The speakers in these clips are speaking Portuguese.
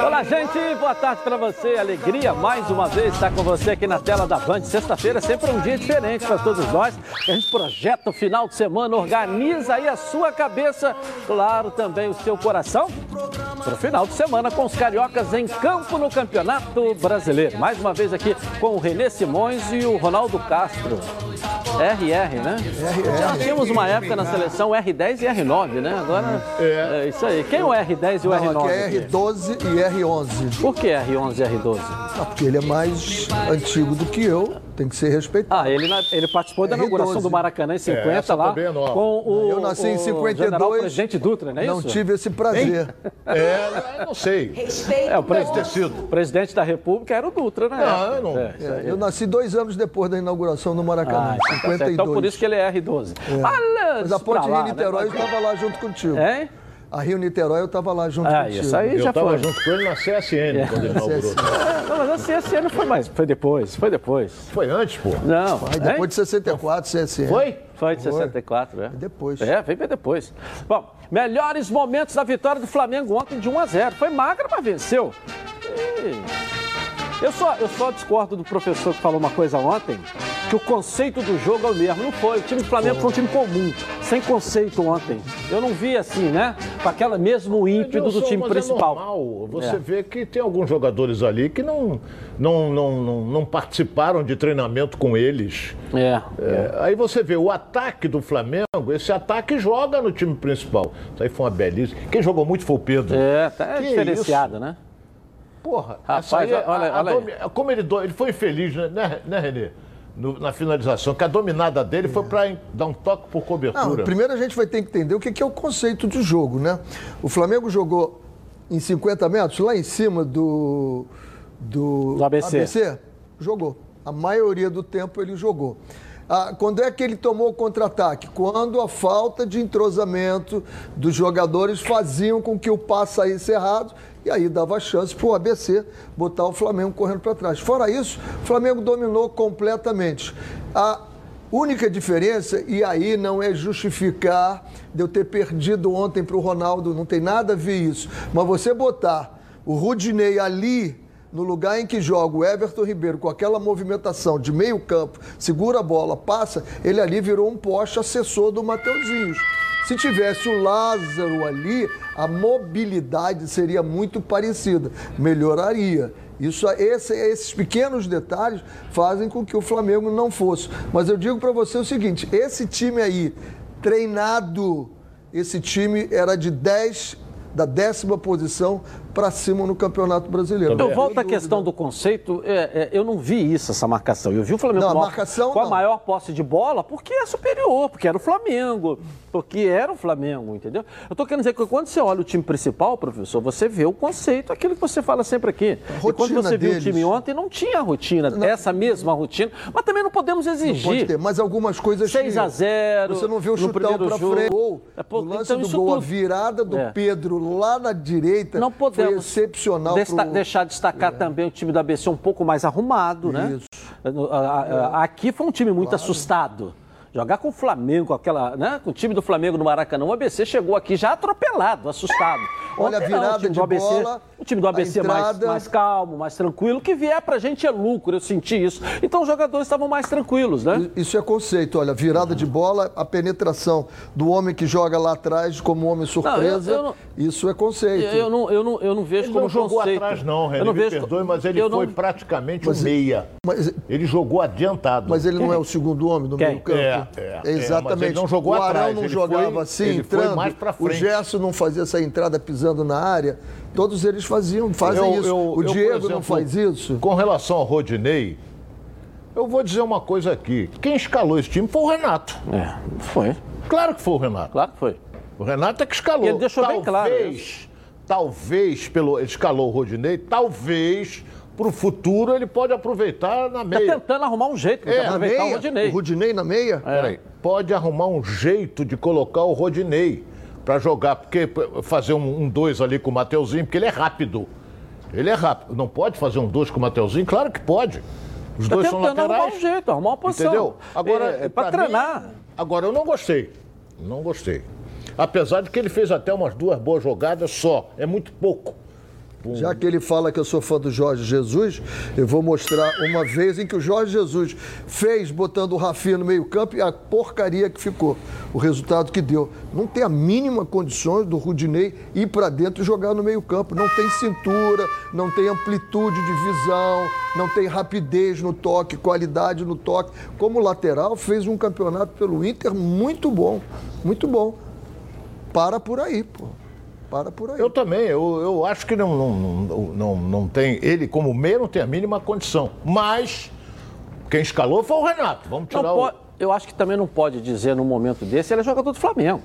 Olá, gente, boa tarde para você. Alegria mais uma vez estar com você aqui na tela da Band. Sexta-feira é sempre um dia diferente para todos nós. A gente projeta o final de semana, organiza aí a sua cabeça, claro, também o seu coração, para o final de semana com os cariocas em campo no Campeonato Brasileiro. Mais uma vez aqui com o Renê Simões e o Ronaldo Castro. RR, né? RR. Já tínhamos uma época na seleção R10 e R9, né? Agora é, é isso aí. Quem é o R10 e o Não, R9? Aqui é R12 e R11. Por que R11 e R12? Ah, porque ele é mais antigo do que eu, tem que ser respeitado. Ah, ele, ele participou da R12. inauguração do Maracanã em 50 essa lá é nova. com o Eu nasci em o 52. general presidente Dutra, não é Não isso? tive esse prazer. É, eu não sei. É, o Deve ter presidente, sido. o presidente da República era o Dutra, né? Não, eu não- É. É, eu nasci dois anos depois da inauguração do Ah, Maracanã, então tá certo. 52. Então por isso que ele é R12. Olha, Mas a Ponte lá, Rio-Niterói eu né? estava lá junto contigo. Hein? A Rio-Niterói eu estava lá junto Ah, contigo. isso aí Eu já estava foi. junto com ele na CSN quando ele inaugurou. É, não, mas a CSN foi mais, foi depois, foi depois. Foi antes, pô. Não, hein? depois de 64, CSN. Foi? Foi de 64, é. Depois. É, vem bem depois. Bom, melhores momentos da vitória do Flamengo ontem de 1 a 0 Foi magra, mas venceu. E Eu só, eu só discordo do professor que falou uma coisa ontem, que o conceito do jogo é o mesmo. Não foi. O time do Flamengo foi um time comum, sem conceito ontem. Eu não vi assim, né? Com aquela mesmo ímpeto do time mas principal. É normal. Você É. vê que tem alguns jogadores ali que não, não, não, não, não participaram de treinamento com eles. É. É, aí você vê o ataque do Flamengo, esse ataque joga no time principal. Isso aí foi uma belíssima. Quem jogou muito foi o Pedro. É, tá Que diferenciado, né? Porra, Rapaz, aí é- olha- a- a olha domi- como ele, do- ele foi infeliz, né, né, né, Renê? No- na finalização, que a dominada dele foi para dar um toque por Não, cobertura. primeiro a gente vai ter que entender o que que é o conceito de jogo, né? O Flamengo jogou em 50 metros, lá em cima do, do, Do ABC. Jogou. A maioria do tempo ele jogou. Ah, quando é que ele tomou o contra-ataque? Quando a falta de entrosamento dos jogadores faziam com que o passe saísse errado e aí dava chance para o ABC botar o Flamengo correndo para trás. Fora isso, o Flamengo dominou completamente. A única diferença, e aí não é justificar de eu ter perdido ontem para o Ronaldo, não tem nada a ver isso, mas você botar o Rudinei ali no lugar em que joga o Everton Ribeiro com aquela movimentação de meio campo, segura a bola, passa, ele ali virou um poste assessor do Mateuzinhos. Se tivesse o Lázaro ali, a mobilidade seria muito parecida, melhoraria. Isso, esse- esses pequenos detalhes fazem com que o Flamengo não fosse. Mas eu digo para você o seguinte: esse time aí, treinado, esse time era de 10, da décima posição para cima no Campeonato Brasileiro. Eu Não volto tem à questão do conceito. é, é, eu não vi isso, essa marcação. Eu vi o Flamengo Não, a com, marcação, com a não. maior posse de bola porque é superior, porque era o Flamengo, porque era o Flamengo, entendeu? Eu estou querendo dizer que quando você olha o time principal, professor, você vê o conceito, aquilo que você fala sempre aqui. e quando rotina você viu o deles. time ontem, não tinha a rotina, essa mesma rotina, mas também não podemos Pode exigir. ter, mas algumas coisas 6 a tinham. 0 Você não viu o chutão para frente. Gol, É, pô, o lance então do gol, a tudo- virada do É. Pedro lá na direita Não foi excepcional. desta- pro- deixar destacar também o time do ABC um pouco mais arrumado, né? Isso. A- Aqui foi um time muito assustado. Jogar com o Flamengo, com aquela, né? Com o time do Flamengo no Maracanã, o ABC chegou aqui já atropelado, assustado. Olha a Ontem não, virada o time de do ABC, bola, o time do a ABC mais, entrada. mais calmo, mais tranquilo. O que vier pra gente é lucro, eu senti isso. Então os jogadores estavam mais tranquilos, né? Isso é conceito, olha, virada de bola, a penetração do homem que joga lá atrás como homem surpresa, eu não- isso é conceito. Eu não, eu não, eu não vejo Ele como não jogou conceito. atrás, não, René. Eu não me vejo, perdoe, mas ele eu foi não- praticamente Mas- um meia. Mas, Ele jogou adiantado. mas ele não é o segundo homem do meio campo. É, é, é, exatamente. mas ele não jogou o Arão atrás, não ele jogava foi- assim, ele foi entrando. mais pra o. Gerson não fazia essa entrada pisando na área. Todos eles faziam, fazem Eu- isso. eu- o eu, Diego não exemplo, faz isso. Com relação ao Rodinei, eu vou dizer uma coisa aqui. Quem escalou esse time foi o Renato. É, foi. Claro que foi o Renato. Claro que foi. O Renato é que escalou. E ele deixou bem claro Talvez, talvez, pelo, ele escalou o Rodinei, talvez, para o futuro, ele pode aproveitar na Tá meia. tentando arrumar um jeito de É, aproveitar o Rodinei. o Rudinei na meia? Peraí, pode arrumar um jeito de colocar o Rodinei para jogar, porque fazer um, um dois ali com o Mateuzinho, porque ele é rápido. Ele é rápido. Não pode fazer um dois com o Mateuzinho? Claro que pode. Os Tá dois são tentando arrumar laterais. um jeito, arrumar uma posição. Entendeu? Agora, é, é pra pra mim, treinar. agora, eu não gostei. Não gostei. Apesar de que ele fez até umas duas boas jogadas só. É muito pouco. Já que ele fala que eu sou fã do Jorge Jesus, eu vou mostrar uma vez em que o Jorge Jesus fez botando o Rafinha no meio-campo e a porcaria que ficou. O resultado que deu. Não tem a mínima condições do Rudinei ir para dentro e jogar no meio-campo. Não tem cintura, não tem amplitude de visão, não tem rapidez no toque, qualidade no toque. Como lateral, fez um campeonato pelo Inter muito bom. Muito bom. Para por aí, pô. Para por aí. Eu também, eu, eu acho que não, não, não, não, não tem. Ele, como meio, não tem a mínima condição. Mas quem escalou foi o Renato. Vamos tirar Não o. pode- eu acho que também não pode dizer num momento desse, ele é jogador do Flamengo.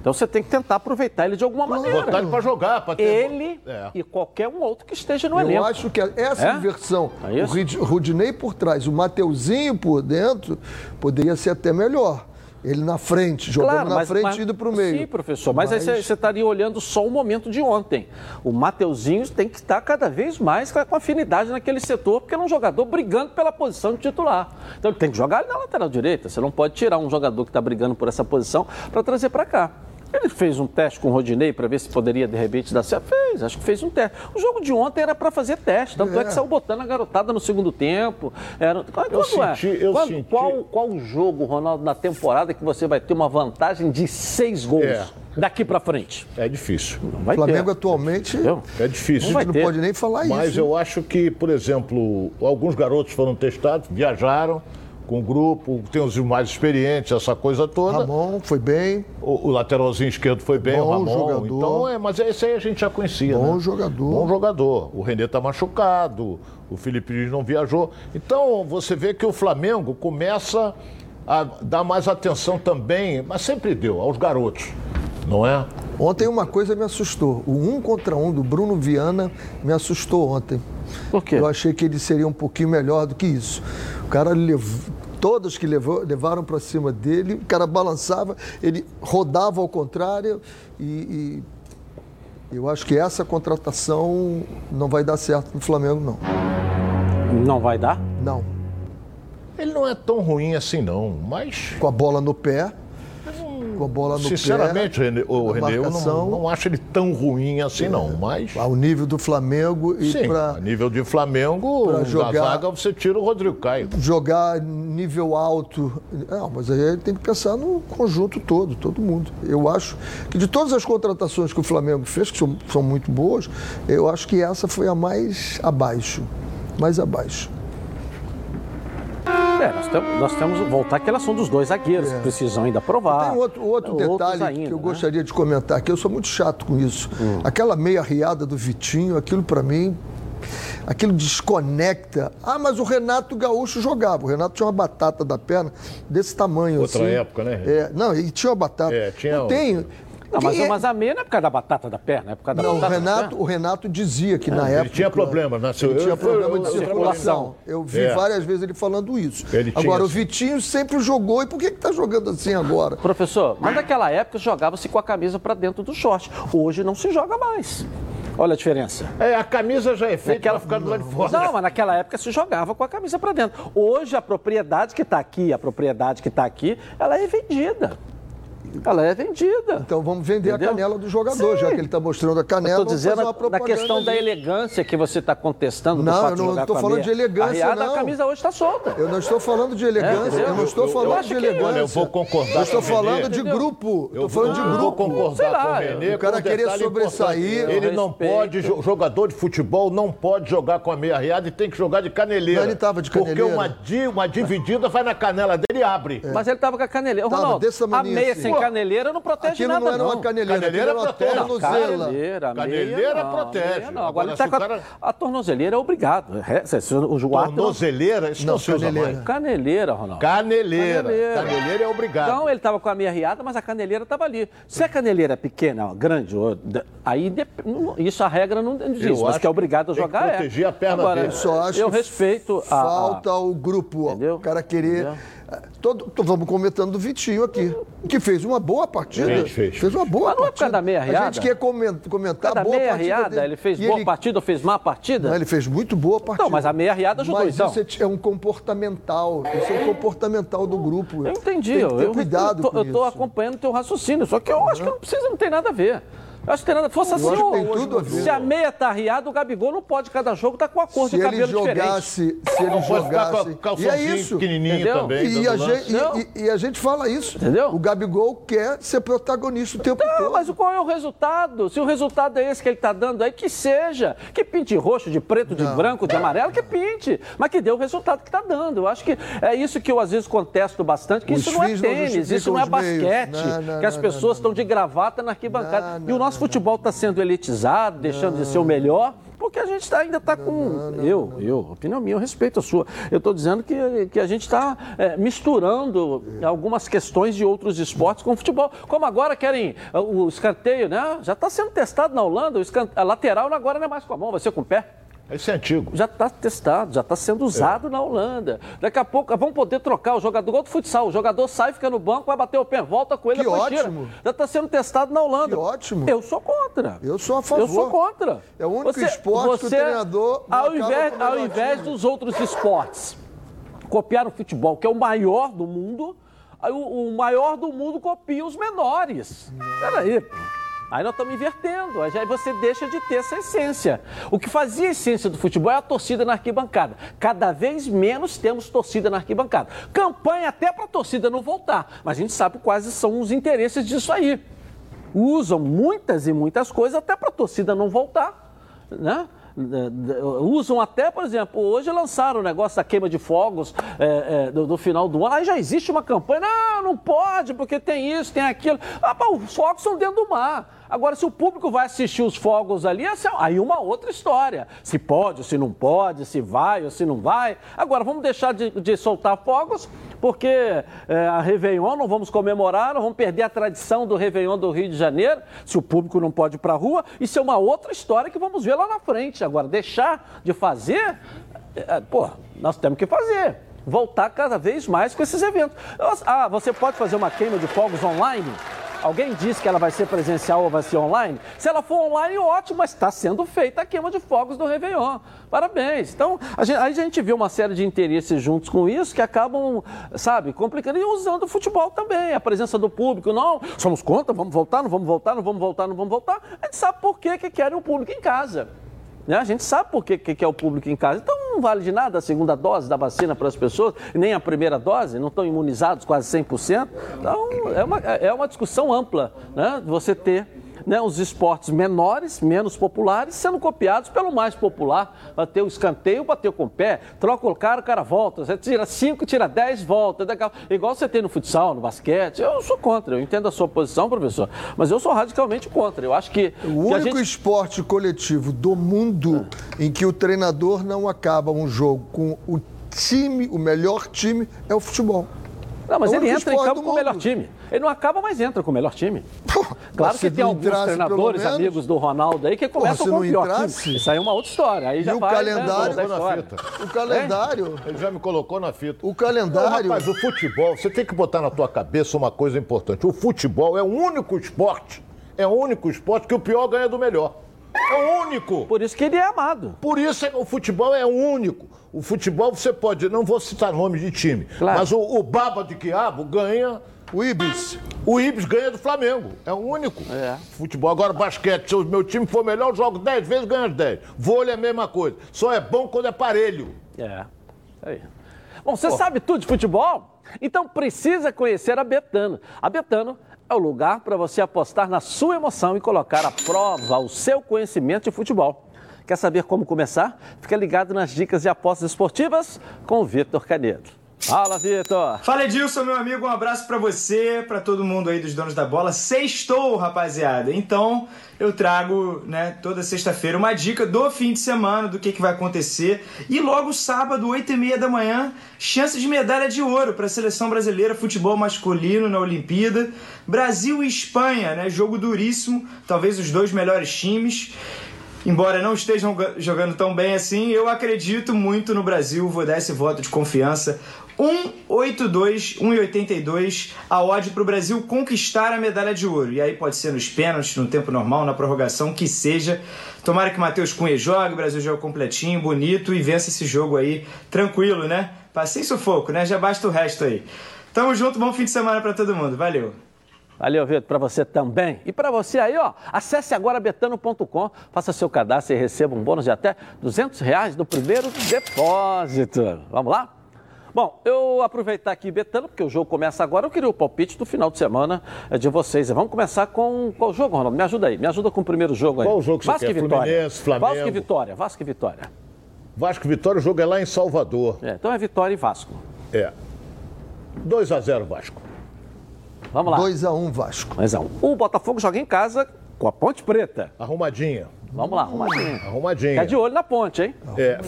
Então você tem que tentar aproveitar ele de alguma maneira. Botar ele pra jogar, pra ter. Ele É. e qualquer um outro que esteja no Eu elenco. acho que essa É? inversão, É o Rudinei por trás, o Mateuzinho por dentro, poderia ser até melhor. Ele na frente, jogando na frente e indo para o meio. Sim, professor, mas, aí você- estaria olhando só o momento de ontem. O Mateuzinho tem que estar cada vez mais com afinidade naquele setor, porque ele é um jogador brigando pela posição de titular. Então ele tem que jogar ali na lateral direita. Você não pode tirar um jogador que está brigando por essa posição para trazer para cá. Ele fez um teste com o Rodinei para ver se poderia de repente dar certo. Fez, acho que fez um teste. O jogo de ontem era para fazer teste, tanto é. É. que saiu botando a garotada no segundo tempo. Era... Quando Eu é? senti- eu Quando- senti- Qual, qual jogo, Ronaldo, na temporada que você vai ter uma vantagem de seis gols É. daqui para frente? É difícil. Não O Flamengo ter. atualmente, Entendeu? É difícil. a vai gente não pode nem falar Mas isso. eu acho que, por exemplo, alguns garotos foram testados, viajaram com o grupo, tem os mais experientes, essa coisa toda. Ramon foi bem, O, o lateralzinho esquerdo foi bem, Bom o Ramon. jogador. Então, é, mas esse aí a gente já conhecia. Bom né? jogador. Bom jogador. O Renê tá machucado, o Felipe Luiz não viajou. Então, você vê que o Flamengo começa a dar mais atenção também, mas sempre deu, aos garotos. Não é? Ontem uma coisa me assustou. O um contra um do Bruno Viana me assustou ontem. Por quê? Eu achei que ele seria um pouquinho melhor do que isso. O cara levou. Todos que levou, levaram para cima dele, o cara balançava, ele rodava ao contrário e, e eu acho que essa contratação não vai dar certo no Flamengo, não. Não vai dar? Não. Ele não é tão ruim assim, não, mas. Com a bola no pé, com a bola no Sinceramente, pé, René, o René, eu não, não acho ele tão ruim assim, não. Mas. ao nível do Flamengo e Sim, para a nível de Flamengo, pra da jogar- zaga você tira o Rodrigo Caio. jogar nível alto. Não, mas aí tem que pensar no conjunto todo, todo mundo. Eu acho que de todas as contratações que o Flamengo fez, que são, são muito boas, eu acho que essa foi a mais abaixo. Mais abaixo. É, nós temos, nós temos que voltar àquela ação dos dois zagueiros, que precisam ainda provar. É. Tem outro, outro detalhe ainda, que eu né? gostaria de comentar, que eu sou muito chato com isso. Aquela meia riada do Vitinho, aquilo para mim, aquilo desconecta. Ah, mas o Renato Gaúcho jogava. O Renato tinha uma batata da perna desse tamanho Outra assim. época, né? É, não, e tinha uma batata. É, tinha Não um- tem. Não, mas, é- mas a meia não é por causa da batata da perna, é por causa da Não, o batata da Renato, perna. o Renato dizia que na época. Ele tinha problema, né? Ele tinha Eu- problema eu- de eu- circulação. Eu vi É. várias vezes ele falando isso. Ele tinha, Agora, o. Vitinho sempre jogou. E por que está jogando assim agora? Professor, mas naquela época jogava-se com a camisa para dentro do short. Hoje não se joga mais. Olha a diferença. É, a camisa já é feita Naquela- ficar do lado de fora. Não, mas naquela época se jogava com a camisa para dentro. Hoje a propriedade que está aqui, a propriedade que está aqui, ela é vendida. Ela é vendida. Então vamos vender Entendeu? a canela do jogador, Sim. já que ele está mostrando a canela. Estou dizendo fazer uma da propaganda questão da ali. elegância que você está contestando. do Não, fato eu não estou a falando de elegância, arriada, não. A camisa hoje está solta. Eu não estou falando de elegância, entendeu? eu não estou Eu- eu falando acho de elegância. Olha, eu vou concordar Eu estou falando de grupo. Eu Estou falando de eu grupo. vou concordar Sei lá, com o Renê. o cara querer detalhe sobressair. Ele não pode, jo- jogador de futebol não pode jogar com a meia riada e tem que jogar de caneleira. Ele tava de Porque caneleira. uma, di- uma dividida vai na canela dele e abre. Mas ele estava com a caneleira. Ronaldo, a meia sem Pô, caneleira não protege Aquilo nada, não era uma caneleira, Caneleira aquilo era uma protege. tornozela. Caneleira, Caneleira meia, não, protege. não. Agora, Agora, ele tá o a, cara- a tornozeleira é obrigado. É, se- o não- Tornozeleira, isso não, Não, se usa caneleira. mais. Caneleira, Ronaldo. Caneleira. Caneleira. Caneleira é obrigado. Então ele estava com a meia riada, mas a caneleira estava ali. Se a caneleira é pequena, grande, aí não- isso a regra não diz, Eu mas acho que é obrigado a jogar é. proteger a perna Agora, dele. Só acho eu que respeito a, a- Falta o grupo. Entendeu? o cara querer. Entendeu? Todo, tô- vamos comentando do Vitinho aqui, que fez uma boa partida. Fez, fez. uma boa Mas não é por partida. causa da meia A riada? gente quer comen- comentar a boa meia partida riada, dele. ele fez E boa ele- partida ou fez má partida? Não, ele fez muito boa partida. Não, mas a meia riada ajudou, Mas então. isso é, é um comportamental. Isso é um comportamental do grupo. Eu entendi. Tem que eu, ter eu- cuidado eu tô, com eu tô acompanhando o teu raciocínio, só que eu acho que não precisa, não tem nada a ver. Eu acho que tem nada. Fosse assim, acho que tem o- tudo a ver. se a meia tá arriada, o Gabigol não pode cada jogo tá com a cor Se de ele cabelo diferente. jogasse, se ele Não com jogasse. a E é isso. pequenininho Entendeu? também. E a, gente, Não. e- e- e a gente fala isso. Entendeu? O Gabigol quer ser protagonista o tempo Não, todo. mas qual é o resultado? Se o resultado é esse que ele está dando aí, que seja. Que pinte roxo, de preto, de branco, de amarelo, que pinte. Mas que dê o resultado que está dando. Eu acho que é isso que eu às vezes contesto bastante, que Os isso não é não tênis, justificam isso não é basquete. Não, não, que as não, pessoas não, estão de gravata na arquibancada. Não, e o não, nosso futebol está sendo elitizado, deixando de ser o melhor. Porque a gente tá- ainda está com. eu, eu, opinião minha, eu respeito a sua. Eu estou dizendo que, que a gente está misturando algumas questões de outros esportes com o futebol. Como agora querem o escanteio, né? Já está sendo testado na Holanda, o escan- a lateral agora não é mais com a mão, vai ser com o pé. Esse é antigo. Já está testado, já está sendo usado na Holanda. Daqui a pouco vamos poder trocar o jogador, igual do futsal. O jogador sai, fica no banco, vai bater o pé, volta com ele, Que depois tira. ótimo. Já está sendo testado na Holanda. Que ótimo. Eu sou contra. Eu sou a favor. Eu sou contra. É o único esporte que o treinador ao invés, ao invés dos outros esportes, copiar o futebol, que é o maior do mundo, aí o, o maior do mundo copia os menores. Peraí, pô. Aí nós estamos invertendo, aí você deixa de ter essa essência. O que fazia a essência do futebol é a torcida na arquibancada. Cada vez menos temos torcida na arquibancada. Campanha até para a torcida não voltar, mas a gente sabe quais são os interesses disso aí. Usam muitas e muitas coisas até para a torcida não voltar, né? D- d- Usam até, por exemplo, hoje lançaram o negócio da queima de fogos é, é, do, do final do ano. Aí já existe uma campanha, não, não pode, porque tem isso, tem aquilo. Ah, mas os fogos são dentro do mar. Agora, se o público vai assistir os fogos ali, é- aí uma outra história. Se pode, se não pode, se vai ou se não vai. Agora, vamos deixar de, de soltar fogos, porque é, a Réveillon não vamos comemorar, não vamos perder a tradição do Réveillon do Rio de Janeiro, se o público não pode ir para a rua. Isso é uma outra história que vamos ver lá na frente. Agora, deixar de fazer, é, pô, nós temos que fazer. Voltar cada vez mais com esses eventos. Ah, você pode fazer uma queima de fogos online? Alguém disse que ela vai ser presencial ou vai ser online? Se ela for online, ótimo, mas está sendo feita a queima de fogos do Réveillon. Parabéns. Então, a gente, aí a gente vê uma série de interesses juntos com isso que acabam, sabe, complicando e usando o futebol também, a presença do público. Não, somos contra, vamos voltar, não vamos voltar, não vamos voltar, não vamos voltar. A gente sabe por que, que querem o público em casa. Né? A gente sabe por que, que o público em casa. Então não vale de nada a segunda dose da vacina para as pessoas, nem a primeira dose, não estão imunizados quase 100%. Então é uma, é uma discussão ampla, né? Você ter né, os esportes menores, menos populares, sendo copiados pelo mais popular. Bater o escanteio, bateu com o pé, troca o cara, o cara volta. Você tira 5, tira 10, volta. Igual você tem no futsal, no basquete. Eu sou contra, eu entendo a sua posição, professor, mas eu sou radicalmente contra. Eu acho que. O que único gente- esporte coletivo do mundo em que o treinador não acaba um jogo com o time, o melhor time, é o futebol. Não, mas É ele entra em campo com o melhor time. Ele não acaba, mas entra com o melhor time. Claro Mas que tem alguns entrasse, treinadores, menos- amigos do Ronaldo aí, que começam com o não pior entrasse- time. Isso aí é uma outra história. Aí já o vai, calendário- né, na fita. O calendário, Ele já me colocou na fita. o calendário. Não, rapaz, o futebol, você tem que botar na tua cabeça uma coisa importante. O futebol é o único esporte, é o único esporte que o pior ganha do melhor. É o único. Por isso que ele é amado. Por isso é que o futebol é único. O futebol você pode, não vou citar nome de time, Claro. mas o, o Baba de Quiabo ganha, O Ibis. o Ibis ganha do Flamengo. É o único. É. Futebol. Agora, basquete, se o meu time for melhor, eu jogo 10 vezes, ganho as 10. Vôlei é a mesma coisa. Só é bom quando é parelho. É. Aí. Bom, você sabe tudo de futebol? Então precisa conhecer a Betano. A Betano é o lugar para você apostar na sua emoção e colocar à prova o seu conhecimento de futebol. Quer saber como começar? Fica ligado nas dicas de apostas esportivas com o Vitor Canedo. Fala, Vitor! Fala Edilson, meu amigo, um abraço pra você, pra todo mundo aí dos donos da bola. Sextou, rapaziada. Então, eu trago, né, toda sexta-feira uma dica do fim de semana, do que, que vai acontecer. E logo sábado, 8 e meia da manhã, chance de medalha de ouro para a seleção brasileira futebol masculino na Olimpíada. Brasil e Espanha, né, jogo duríssimo, talvez os dois melhores times. Embora não estejam ga- jogando tão bem assim, eu acredito muito no Brasil, vou dar esse voto de confiança. 1,82, 1,82 a odd para o Brasil conquistar a medalha de ouro. E aí pode ser nos pênaltis, no tempo normal, na prorrogação, que seja. Tomara que Matheus Cunha jogue, o Brasil joga completinho, bonito e vença esse jogo aí tranquilo, né? Passei sufoco, né? Já basta o resto aí. Tamo junto, bom fim de semana para todo mundo. Valeu! Valeu, Vitor, para você também. E para você aí, ó, acesse agora betano.com, faça seu cadastro e receba um bônus de até 200 reais no primeiro depósito. Vamos lá? Bom, eu aproveitar aqui, Betano, porque o jogo começa agora, eu queria o palpite do final de semana eh, de vocês. Vamos começar com qual jogo, Ronaldo? Me ajuda aí, me ajuda com o primeiro jogo aí. Qual jogo que você Vasco quer? e Vitória. Fluminense, Flamengo? Vasco e Vitória, Vasco e Vitória. Vasco e Vitória, o jogo é lá em Salvador. É, então é Vitória e Vasco. É. 2 a 0 Vasco. Vamos lá. 2x1 Vasco. 2 a 1. O Botafogo joga em casa com a Ponte Preta. Arrumadinha. Vamos lá, arrumadinho. Arrumadinha. Fica de olho na ponte, hein? É.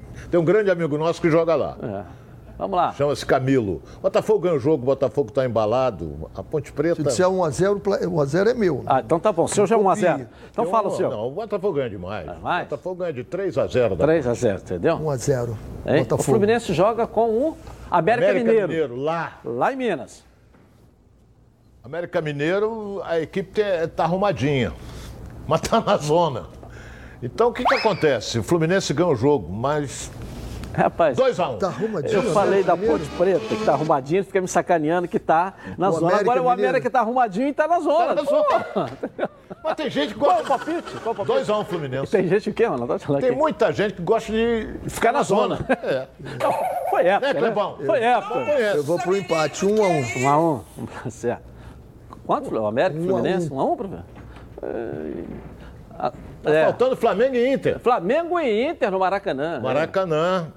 Tem um grande amigo nosso que joga lá. É. Vamos lá. Chama-se Camilo. Botafogo ganha o jogo, Botafogo está embalado. A Ponte Preta. Se disser 1x0, 1x0 é meu. Ah, então tá bom. O senhor já é 1x0. Então fala o senhor. Não, o Botafogo ganha demais. mais? O Botafogo ganha de 3 a 0 da 3x0, entendeu? 1x0. Hein? O Botafogo. Fluminense joga com o América, América Mineiro. Mineiro. lá. Lá em Minas. América Mineiro, a equipe está arrumadinha, mas está na zona. Então o que, que acontece? O Fluminense ganha o jogo, mas Rapaz, 2x1. Tá arrumadinho. eu né, falei da Mineiro? Ponte Preta, que tá arrumadinho, fica me sacaneando que tá na O zona. América Agora o Mineiro. América tá arrumadinho e tá na zona. Tá na zona. Mas tem gente que Qual o gosta. palpite? Qual o palpite? 2x1 Fluminense. Tem gente o quê, mano? Tá Tem aqui. muita gente que gosta de Ficar na zona. É. Não, foi época, É, né? Clebão? Foi época. Eu vou pro empate, 1x1. Um a um. Certo. Quanto, o América e Um a Fluminense? um. Um a um, professor? É, Tá é. faltando Flamengo e Inter. Flamengo e Inter no Maracanã. né? Maracanã.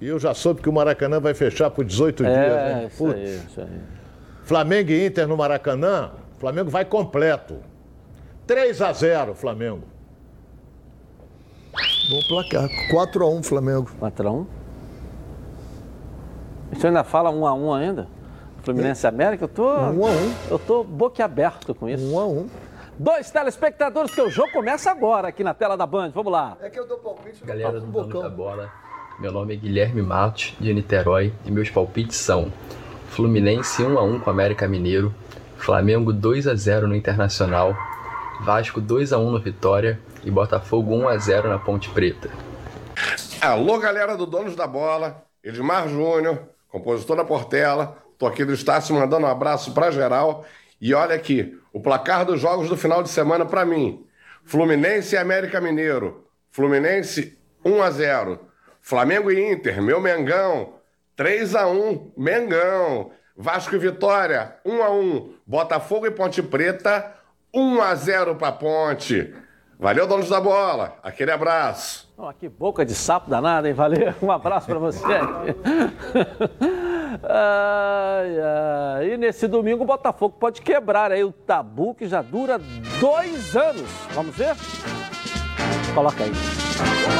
E eu já soube que o Maracanã vai fechar por 18 dias. É, né? isso Putz. aí, isso aí. Flamengo e Inter no Maracanã. Flamengo vai completo. 3 a 0 Flamengo. Bom placar. 4x1 Flamengo. 4x1. Você ainda fala 1x1 ainda? Fluminense e América? Eu tô. 1 a 1. Eu tô boquiaberto com isso. 1x1. Dois telespectadores, que o jogo começa agora aqui na tela da Band. Vamos lá. É que eu dou palpite Galera do Dono da bocão. Bola, meu nome é Guilherme Matos, de Niterói, e meus palpites são Fluminense 1x1 com América Mineiro, Flamengo 2x0 no Internacional, Vasco 2x1 no Vitória e Botafogo 1x0 na Ponte Preta. Alô, galera do Donos da Bola, Edmar Júnior, compositor da Portela. Tô aqui do Estácio mandando um abraço pra geral. E olha aqui, o placar dos jogos do final de semana pra mim. Fluminense e América Mineiro. Fluminense 1 a 0. Flamengo e Inter, meu Mengão, 3 a 1, Mengão. Vasco e Vitória, 1 a 1. Botafogo e Ponte Preta, 1 a 0 pra Ponte. Valeu, donos da bola. Aquele abraço. Ó, que boca de sapo danada, hein? Valeu. Um abraço pra você. Ai, ai. E nesse domingo o Botafogo pode quebrar aí o tabu que já dura dois anos. Vamos ver? Coloca aí. O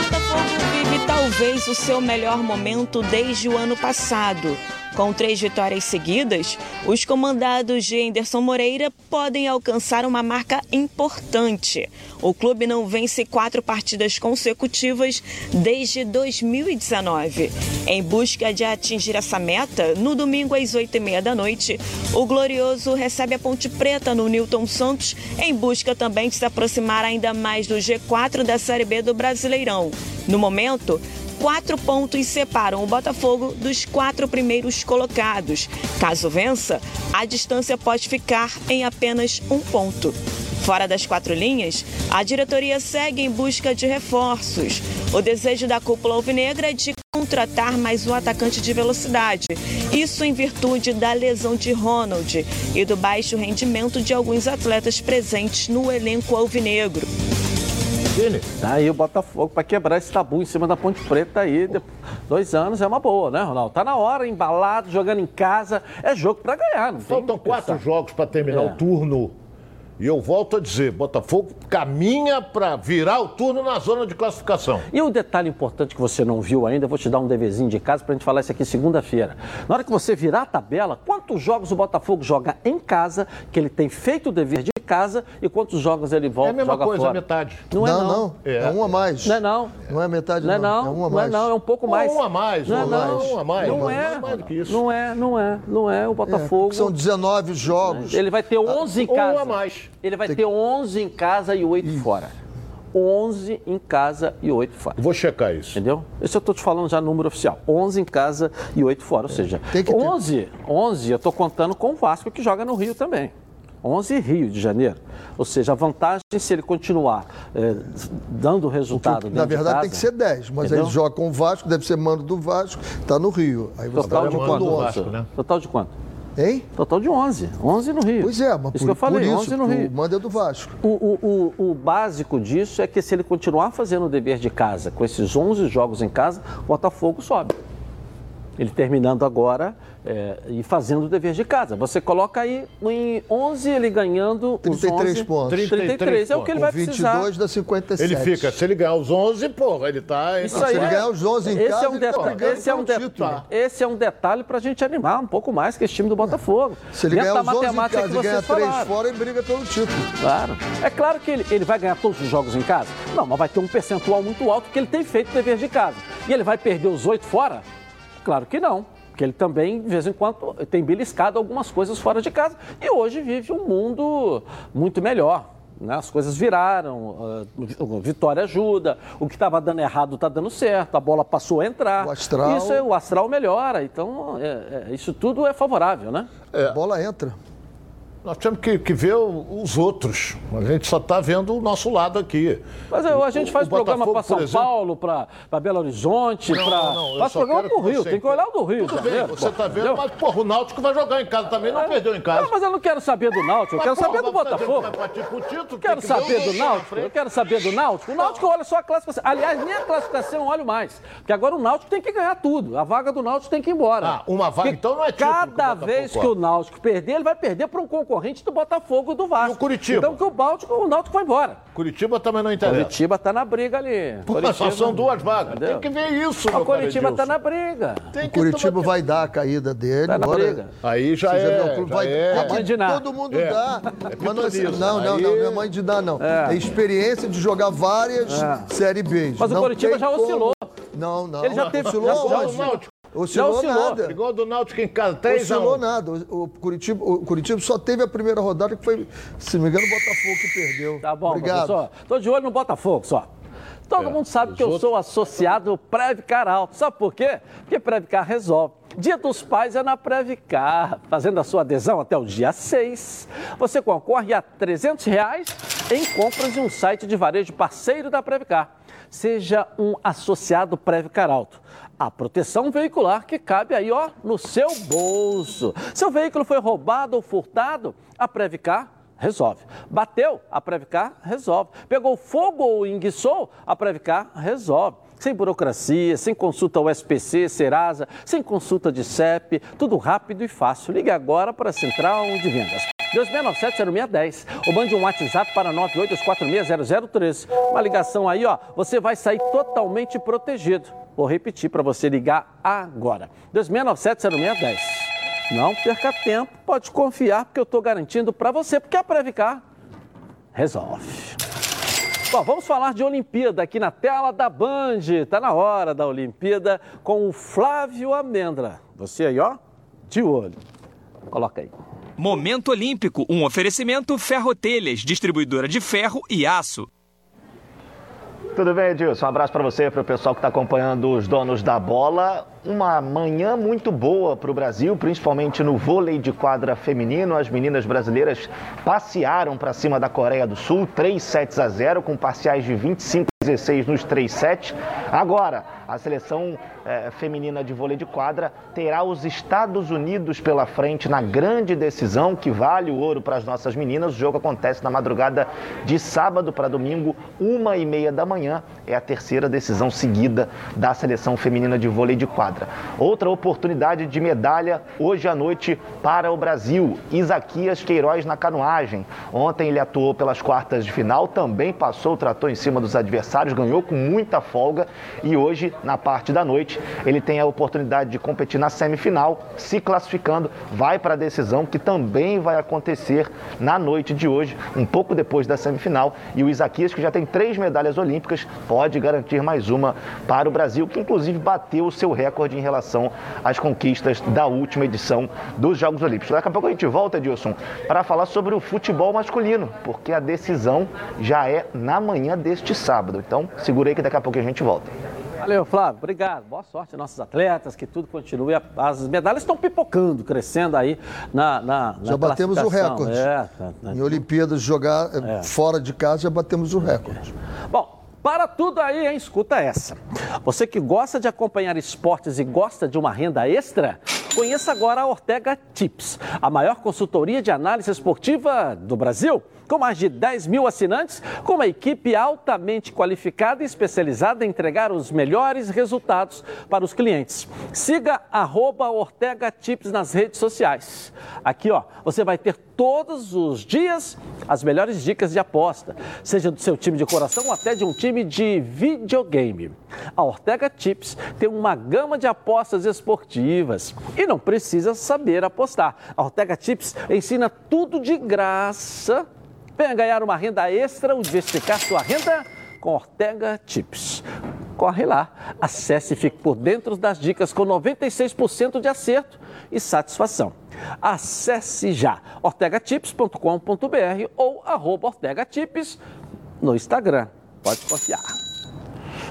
Botafogo vive talvez o seu melhor momento desde o ano passado. Com três vitórias seguidas, os comandados de Anderson Moreira podem alcançar uma marca importante. O clube não vence quatro partidas consecutivas desde 2019. Em busca de atingir essa meta, no domingo às oito e meia da noite, o Glorioso recebe a Ponte Preta no Newton Santos, em busca também de se aproximar ainda mais do G4 da Série B do Brasileirão. No momento, quatro pontos separam o Botafogo dos quatro primeiros colocados. Caso vença, a distância pode ficar em apenas um ponto. Fora das quatro linhas, a diretoria segue em busca de reforços. O desejo da cúpula alvinegra é de contratar mais um atacante de velocidade. Isso em virtude da lesão de Ronald e do baixo rendimento de alguns atletas presentes no elenco alvinegro. Vini, Tá aí o Botafogo para quebrar esse tabu em cima da Ponte Preta aí. Dois anos é uma boa, né, Ronaldo? Tá na hora, embalado, jogando em casa. É jogo para ganhar, não faltam quatro jogos para terminar É. o turno. E eu volto a dizer, Botafogo caminha para virar o turno na zona de classificação. E um detalhe importante que você não viu ainda, eu vou te dar um deverzinho de casa para a gente falar isso aqui segunda-feira. Na hora que você virar a tabela, quantos jogos o Botafogo joga em casa, que ele tem feito o dever de casa, e quantos jogos ele volta É a mesma coisa, fora. é metade. Não é não, não. não. É. um a mais. Não é não. Não é metade, Não é não. É um a não é mais. não, é um pouco mais. Um a mais, não um é a não. mais, um a mais. Não Não é, é mais do que isso. não é, não é, não é. O É, Botafogo. São 19 jogos. Ele vai ter 11 em Um casa. a mais. Ele vai ter 11 em casa e 8 fora. 11 em casa e 8 fora. Vou checar isso. Entendeu? Isso eu estou te falando já número oficial. 11 em casa e 8 fora. Ou seja, Tem que ter. 11, 11 eu estou contando com o Vasco que joga no Rio também. 11 Rio de Janeiro. Ou seja, a vantagem se ele continuar eh, dando resultado Na dentro de verdade casa, tem que ser 10, mas entendeu? ele joga com o Vasco, deve ser mando do Vasco, está no Rio. Aí você Total tá de quanto? Vasco, 11. né? Total de quanto? Hein? Total de 11. 11 no Rio. Pois é, mas isso por, que eu falei, por isso, 11 no o Rio. mando é do Vasco. O, o, o, o básico disso é que se ele continuar fazendo o dever de casa, com esses 11 jogos em casa, o Botafogo sobe. Ele terminando agora é, e fazendo o dever de casa. Você coloca aí em 11 ele ganhando os 33 11, pontos. 33 é o que ele Com vai 22 precisar. dá 57. Ele fica, se ele ganhar os 11, porra, ele tá... Isso Se aí ele é- ganhar os 11 em esse casa, é um ele tá detalhe, brigando esse é um pelo de- título. Esse é um detalhe para a gente animar um pouco mais que esse time do Botafogo. Se ele Dentro ganhar da os 11 em matemática casa que e ganhar vocês 3 falaram. fora, ele briga pelo título. Claro. É claro que ele, ele vai ganhar todos os jogos em casa? Não, mas vai ter um percentual muito alto que ele tem feito o dever de casa. E ele vai perder os oito fora? Claro que não. Porque ele também, de vez em quando, tem beliscado algumas coisas fora de casa. E hoje vive um mundo muito melhor. né? As coisas viraram, ah, Vitória ajuda, o que estava dando errado está dando certo, a bola passou a entrar. O astral- Isso é, o astral melhora, então é- é- isso tudo é favorável, né? A bola entra. Nós temos que, que ver o- os outros. A gente só está vendo o nosso lado aqui. Mas é, a gente O- faz o programa para São exemplo- Paulo, para Belo Horizonte, Não, pra... não, não, eu faz programa pro que Rio, você tem que olhar o do Rio. Tudo de bem, Janeiro, você está vendo, entendeu? mas porra, o Náutico vai jogar em casa também, não perdeu em casa. Não, mas eu não quero saber do Náutico, eu quero saber do Botafogo. título, Eu quero saber do Náutico, eu quero saber do Náutico. O Náutico olha só a classificação. Aliás, nem a classificação eu olho mais. Porque agora o Náutico tem que ganhar tudo. A vaga do Náutico tem que ir embora. Ah, uma vaga, Porque então não é título o Cada vez que o Náutico perder, ele vai perder para um concorrente do Botafogo e do Vasco. E o Curitiba? Então que o, Náutico, o Náutico vai embora. Curitiba também não interessa. Curitiba tá na briga ali. Pô, mas só são duas vagas. Entendeu? Tem que ver isso, O Curitiba tá na briga. Tem O que Curitiba tomar- vai dar a caída dele. Tá na agora- briga. Aí já é, viu? já vai, é. de Ná. todo mundo É. dá. Mas não, é assim, pitonizo. não, não, Aí- não, não é mãe de dar, não. É, experiência de jogar várias Série B. Mas o Não Curitiba tem já oscilou. Não, não. Ele já teve- Oscilou já- já o. Oscilou, Já oscilou. nada. Igual do Náutico em casa, 3 a 1. Oscilou nada. O, Curitiba, o Curitiba só teve a primeira rodada que foi, se não me engano, o Botafogo que perdeu. Tá bom, Obrigado. professor. Tô de olho no Botafogo só. Todo É, mundo sabe que eu outros- sou associado Previcar Alto. Sabe por quê? Porque Previcar resolve. Dia dos Pais é na Previcar. Fazendo a sua adesão até o dia 6, você concorre a 300 reais em compras de um site de varejo parceiro da Previcar. Seja um associado Previcar Alto. A proteção veicular que cabe aí, ó, no seu bolso. Seu veículo foi roubado ou furtado? A Previcar resolve. Bateu, a Previcar resolve. Pegou fogo ou enguiçou, a Previcar resolve. Sem burocracia, sem consulta ao SPC, Serasa, sem consulta de CEP, tudo rápido e fácil. Ligue agora para a Central de Vendas. 2697-0610 ou mande um WhatsApp para 982460013. Uma ligação aí, ó, você vai sair totalmente protegido. Vou repetir para você ligar agora. 2697-0610. Não perca tempo, pode confiar, porque eu estou garantindo para você, porque a Previcar resolve. Bom, vamos falar de Olimpíada aqui na tela da Band. Está na hora da Olimpíada com o Flávio Amendra. Você aí, ó, de olho. Coloca aí. Momento Olímpico, um oferecimento Ferrotelhas, distribuidora de ferro e aço. Tudo bem, Edilson? Um abraço para você, para o pessoal que está acompanhando os donos da bola. Uma manhã muito boa para o Brasil, principalmente no vôlei de quadra feminino. As meninas brasileiras passearam para cima da Coreia do Sul, 3 sets a 0, com parciais de 25 a 16 nos 3 sets. Agora, a seleção eh, feminina de vôlei de quadra terá os Estados Unidos pela frente na grande decisão que vale o ouro para as nossas meninas. O jogo acontece na madrugada de sábado para domingo, uma e meia da manhã. É a terceira decisão seguida da seleção feminina de vôlei de quadra. Outra oportunidade de medalha hoje à noite para o Brasil. Isaquias Queiroz na canoagem. Ontem ele atuou pelas quartas de final, também passou, tratou em cima dos adversários adversários, ganhou com muita folga e hoje, na parte da noite, ele tem a oportunidade de competir na semifinal, se classificando, vai para a decisão que também vai acontecer na noite de hoje, um pouco depois da semifinal. E o Isaquias, que já tem três medalhas olímpicas, pode garantir mais uma para o Brasil, que inclusive bateu o seu recorde em relação às conquistas da última edição dos Jogos Olímpicos. Daqui a pouco a gente volta, Edilson, para falar sobre o futebol masculino, porque a decisão já é na manhã deste sábado. Então, segura aí que daqui a pouco a gente volta. Valeu, Flávio. Obrigado. Boa sorte aos nossos atletas, que tudo continue. As medalhas estão pipocando, crescendo aí na. na, na já batemos o recorde. É, tá, tá. Em Olimpíadas, jogar é. fora de casa, já batemos o recorde. Bom, para tudo aí, hein? Escuta essa. Você que gosta de acompanhar esportes e gosta de uma renda extra, conheça agora a Ortega Tips, a maior consultoria de análise esportiva do Brasil com mais de 10 mil assinantes, com uma equipe altamente qualificada e especializada em entregar os melhores resultados para os clientes. Siga arroba Ortega Tips nas redes sociais. Aqui, ó, você vai ter todos os dias as melhores dicas de aposta, seja do seu time de coração ou até de um time de videogame. A Ortega Tips tem uma gama de apostas esportivas e não precisa saber apostar. A Ortega Tips ensina tudo de graça Venha ganhar uma renda extra ou diversificar sua renda com Ortega Tips. Corre lá, acesse e fique por dentro das dicas com 96% de acerto e satisfação. Acesse já ortegatips.com.br ou arroba ortegatips no Instagram. Pode confiar.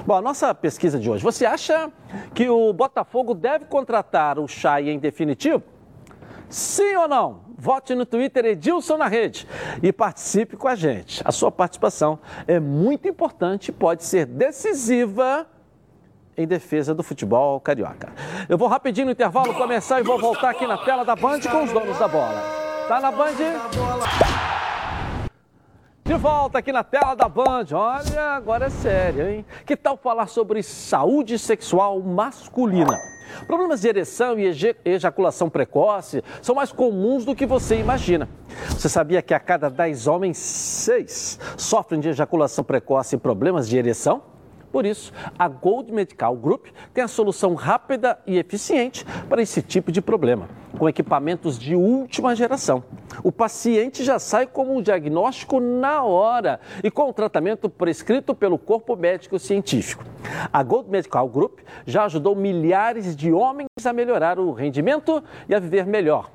Bom, a nossa pesquisa de hoje. Você acha que o Botafogo deve contratar o Chay em definitivo? Sim ou não? Vote no Twitter Edilson na Rede e participe com a gente. A sua participação é muito importante e pode ser decisiva em defesa do futebol carioca. Eu vou rapidinho no intervalo começar e vou voltar aqui na tela da Band com os donos da bola. Tá na Band? De volta aqui na tela da Band. Olha, agora é sério, hein? Que tal falar sobre saúde sexual masculina? Problemas de ereção e ejaculação precoce são mais comuns do que você imagina. Você sabia que a cada 10 homens, 6 sofrem de ejaculação precoce e problemas de ereção? Por isso, a Gold Medical Group tem a solução rápida e eficiente para esse tipo de problema, com equipamentos de última geração. O paciente já sai com um diagnóstico na hora e com o tratamento prescrito pelo corpo médico científico. A Gold Medical Group já ajudou milhares de homens a melhorar o rendimento e a viver melhor,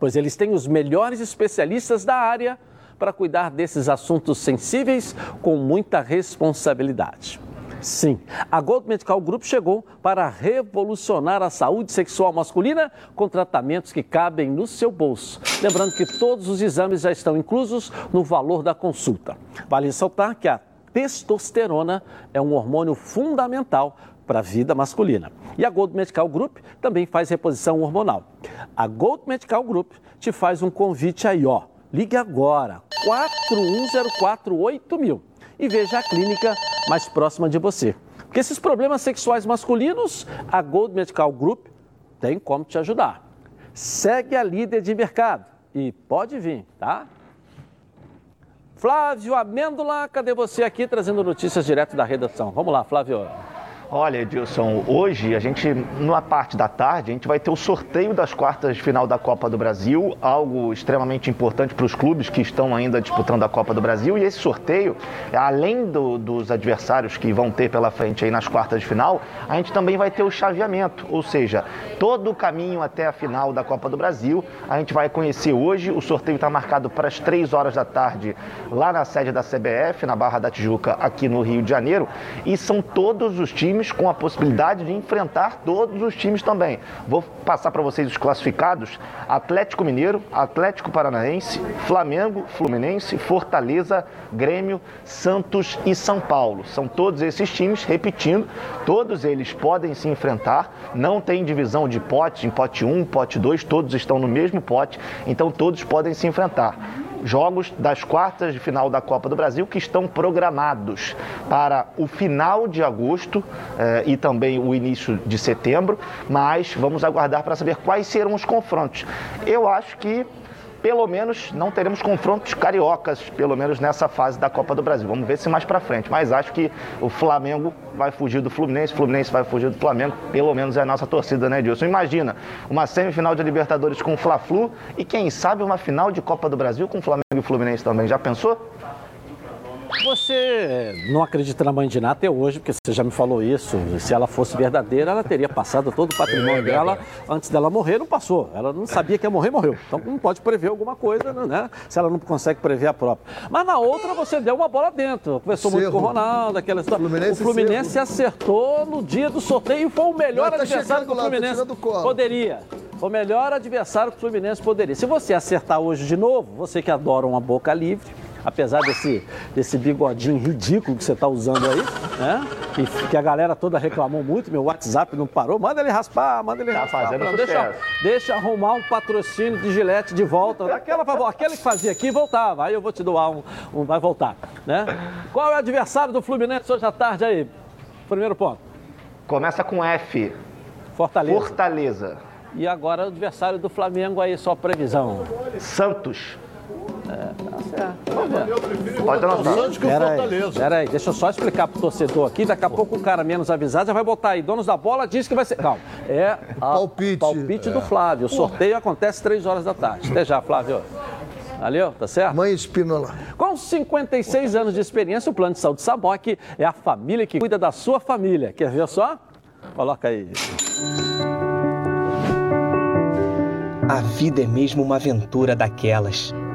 pois eles têm os melhores especialistas da área para cuidar desses assuntos sensíveis com muita responsabilidade. Sim, a Gold Medical Group chegou para revolucionar a saúde sexual masculina com tratamentos que cabem no seu bolso. Lembrando que todos os exames já estão inclusos no valor da consulta. Vale ressaltar que a testosterona é um hormônio fundamental para a vida masculina. E a Gold Medical Group também faz reposição hormonal. A Gold Medical Group te faz um convite aí, ó. Ligue agora, 41048000 e veja a clínica mais próxima de você. Porque esses problemas sexuais masculinos, a Gold Medical Group tem como te ajudar. Segue a líder de mercado e pode vir, tá? Flávio Amêndola, cadê você aqui trazendo notícias direto da redação? Vamos lá, Flávio. Olha, Edilson, hoje a gente, numa parte da tarde, a gente vai ter o sorteio das quartas de final da Copa do Brasil, algo extremamente importante para os clubes que estão ainda disputando a Copa do Brasil. E esse sorteio, além do, dos adversários que vão ter pela frente aí nas quartas de final, a gente também vai ter o chaveamento, ou seja, todo o caminho até a final da Copa do Brasil, a gente vai conhecer hoje. O sorteio está marcado para as 3 horas da tarde lá na sede da CBF, na Barra da Tijuca, aqui no Rio de Janeiro. E são todos os times times com a possibilidade de enfrentar todos os times também. Vou passar para vocês os classificados: Atlético Mineiro, Atlético Paranaense, Flamengo, Fluminense, Fortaleza, Grêmio, Santos e São Paulo. São todos esses times, repetindo, todos eles podem se enfrentar, não tem divisão de potes, em pote 1, pote 2, todos estão no mesmo pote, então todos podem se enfrentar jogos das quartas de final da Copa do Brasil que estão programados para o final de agosto eh, e também o início de setembro, mas vamos aguardar para saber quais serão os confrontos. Eu acho que pelo menos não teremos confrontos cariocas, pelo menos nessa fase da Copa do Brasil. Vamos ver se mais para frente. Mas acho que o Flamengo vai fugir do Fluminense, o Fluminense vai fugir do Flamengo. Pelo menos é a nossa torcida, né, Dilson? Imagina uma semifinal de Libertadores com o Fla-Flu e quem sabe uma final de Copa do Brasil com o Flamengo e o Fluminense também. Já pensou? Você não acredita na mãe de Ná até hoje, porque você já me falou isso. Se ela fosse verdadeira, ela teria passado todo o patrimônio é dela antes dela morrer, não passou. Ela não sabia que ia morrer, morreu. Então não pode prever alguma coisa, né? Se ela não consegue prever a própria. Mas na outra você deu uma bola dentro. Conversou muito com o Ronaldo, aquela história. Fluminense o Fluminense acertou no dia do sorteio e foi o melhor tá adversário que o Fluminense poderia. O melhor adversário que o Fluminense poderia. Se você acertar hoje de novo, você que adora uma boca livre, apesar desse, desse bigodinho ridículo que você está usando aí, né? Que, que, a galera toda reclamou muito, meu WhatsApp não parou. Manda ele raspar, manda ele tá raspar. Fazendo não, deixa, deixa arrumar um patrocínio de gilete de volta. Aquela, aquele que fazia aqui voltava. Aí eu vou te doar um, um vai voltar. Né? Qual é o adversário do Fluminense hoje à tarde aí? Primeiro ponto. Começa com F. Fortaleza. Fortaleza. E agora o adversário do Flamengo aí, só previsão. Santos. É, tá certo. Pode anotar. Pera aí, pera aí, deixa eu só explicar pro torcedor aqui. Daqui a pouco o cara menos avisado já vai botar aí. Donos da bola diz que vai ser. Calma. É o palpite, palpite é. do Flávio. O sorteio acontece 3 horas da tarde. Até já, Flávio. Valeu, tá certo? Mãe Espínola. Com 56 anos de experiência, o Plano de Saúde Saboc é a família que cuida da sua família. Quer ver só? Coloca aí. A vida é mesmo uma aventura daquelas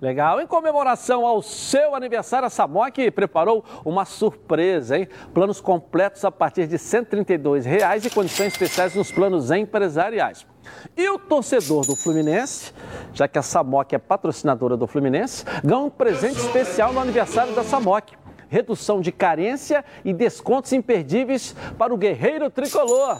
Legal. Em comemoração ao seu aniversário, a Samok preparou uma surpresa, hein? Planos completos a partir de 132 reais e condições especiais nos planos empresariais. E o torcedor do Fluminense, já que a Samok é patrocinadora do Fluminense, ganha um presente especial no aniversário da Samok. Redução de carência e descontos imperdíveis para o guerreiro tricolor.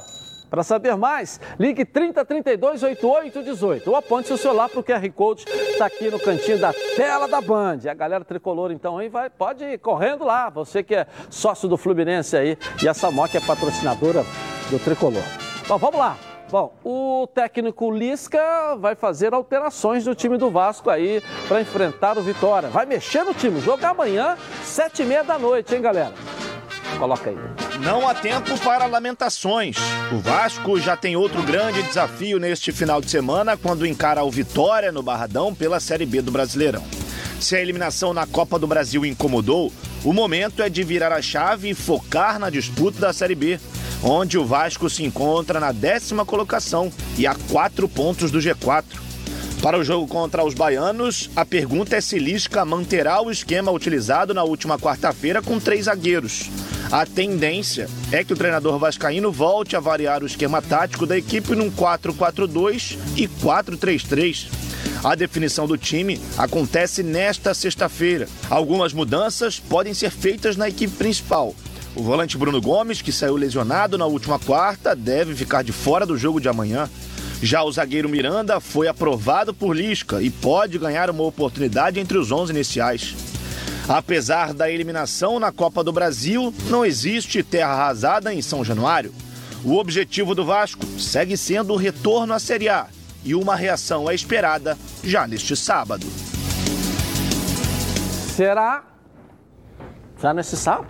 Para saber mais, ligue 3032 8818 ou aponte seu celular para o QR Code está aqui no cantinho da tela da Band. A galera tricolor, então, aí vai, pode ir correndo lá. Você que é sócio do Fluminense aí e a Samok é patrocinadora do tricolor. Bom, vamos lá. Bom, o técnico Lisca vai fazer alterações no time do Vasco aí para enfrentar o Vitória. Vai mexer no time. Jogar amanhã, sete e meia da noite, hein, galera? Coloca aí. Não há tempo para lamentações. O Vasco já tem outro grande desafio neste final de semana quando encara o Vitória no Barradão pela Série B do Brasileirão. Se a eliminação na Copa do Brasil incomodou, o momento é de virar a chave e focar na disputa da Série B, onde o Vasco se encontra na décima colocação e a quatro pontos do G4. Para o jogo contra os baianos, a pergunta é se Lisca manterá o esquema utilizado na última quarta-feira com três zagueiros. A tendência é que o treinador vascaíno volte a variar o esquema tático da equipe num 4-4-2 e 4-3-3. A definição do time acontece nesta sexta-feira. Algumas mudanças podem ser feitas na equipe principal. O volante Bruno Gomes, que saiu lesionado na última quarta, deve ficar de fora do jogo de amanhã. Já o zagueiro Miranda foi aprovado por Lisca e pode ganhar uma oportunidade entre os 11 iniciais. Apesar da eliminação na Copa do Brasil, não existe terra arrasada em São Januário. O objetivo do Vasco segue sendo o retorno à Série A e uma reação é esperada já neste sábado. Será? Já nesse sábado?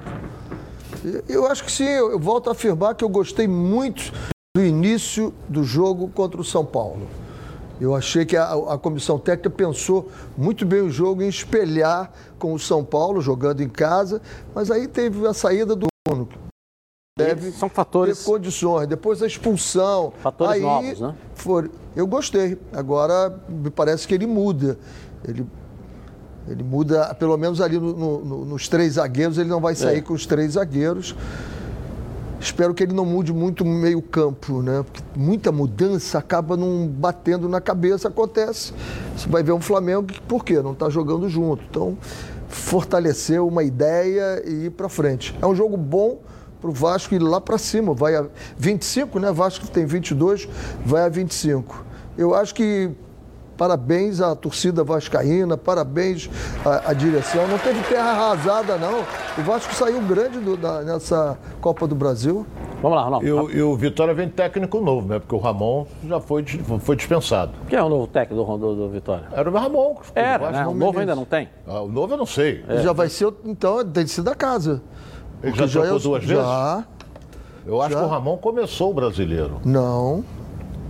Eu acho que sim, eu volto a afirmar que eu gostei muito do início do jogo contra o São Paulo. Eu achei que a, a, comissão técnica pensou muito bem o jogo em espelhar com o São Paulo, jogando em casa, mas aí teve a saída do Bruno. deve São fatores- ter condições. Depois a expulsão. Fatores aí, novos, né? For, eu gostei. Agora me parece que ele muda. Ele, ele muda, pelo menos ali no- no- no- nos três zagueiros, ele não vai sair É. com os três zagueiros. Espero que ele não mude muito o meio-campo, né? Porque muita mudança acaba não batendo na cabeça, acontece. Você vai ver um Flamengo que, por quê? Não está jogando junto. Então, fortalecer uma ideia e ir para frente. É um jogo bom para o Vasco ir lá para cima. Vai a 25, né? Vasco tem 22, vai a 25. Eu acho que parabéns à torcida vascaína, parabéns à, à direção. Não teve terra arrasada, não. O Vasco saiu grande do- da- nessa Copa do Brasil. Vamos lá, Ronaldo. E o, e o Vitória vem técnico novo, né? Porque o Ramon já foi, foi dispensado. Quem é o novo técnico do, do, do Vitória? Era o Ramon. Era, Vasco, né? O não novo ainda não tem. Ah, o novo eu não sei. Já vai ser, então, tem que ser da casa. Ele já é trocou o- duas vezes? Já. Eu acho Já. que o Ramon começou o brasileiro. Não.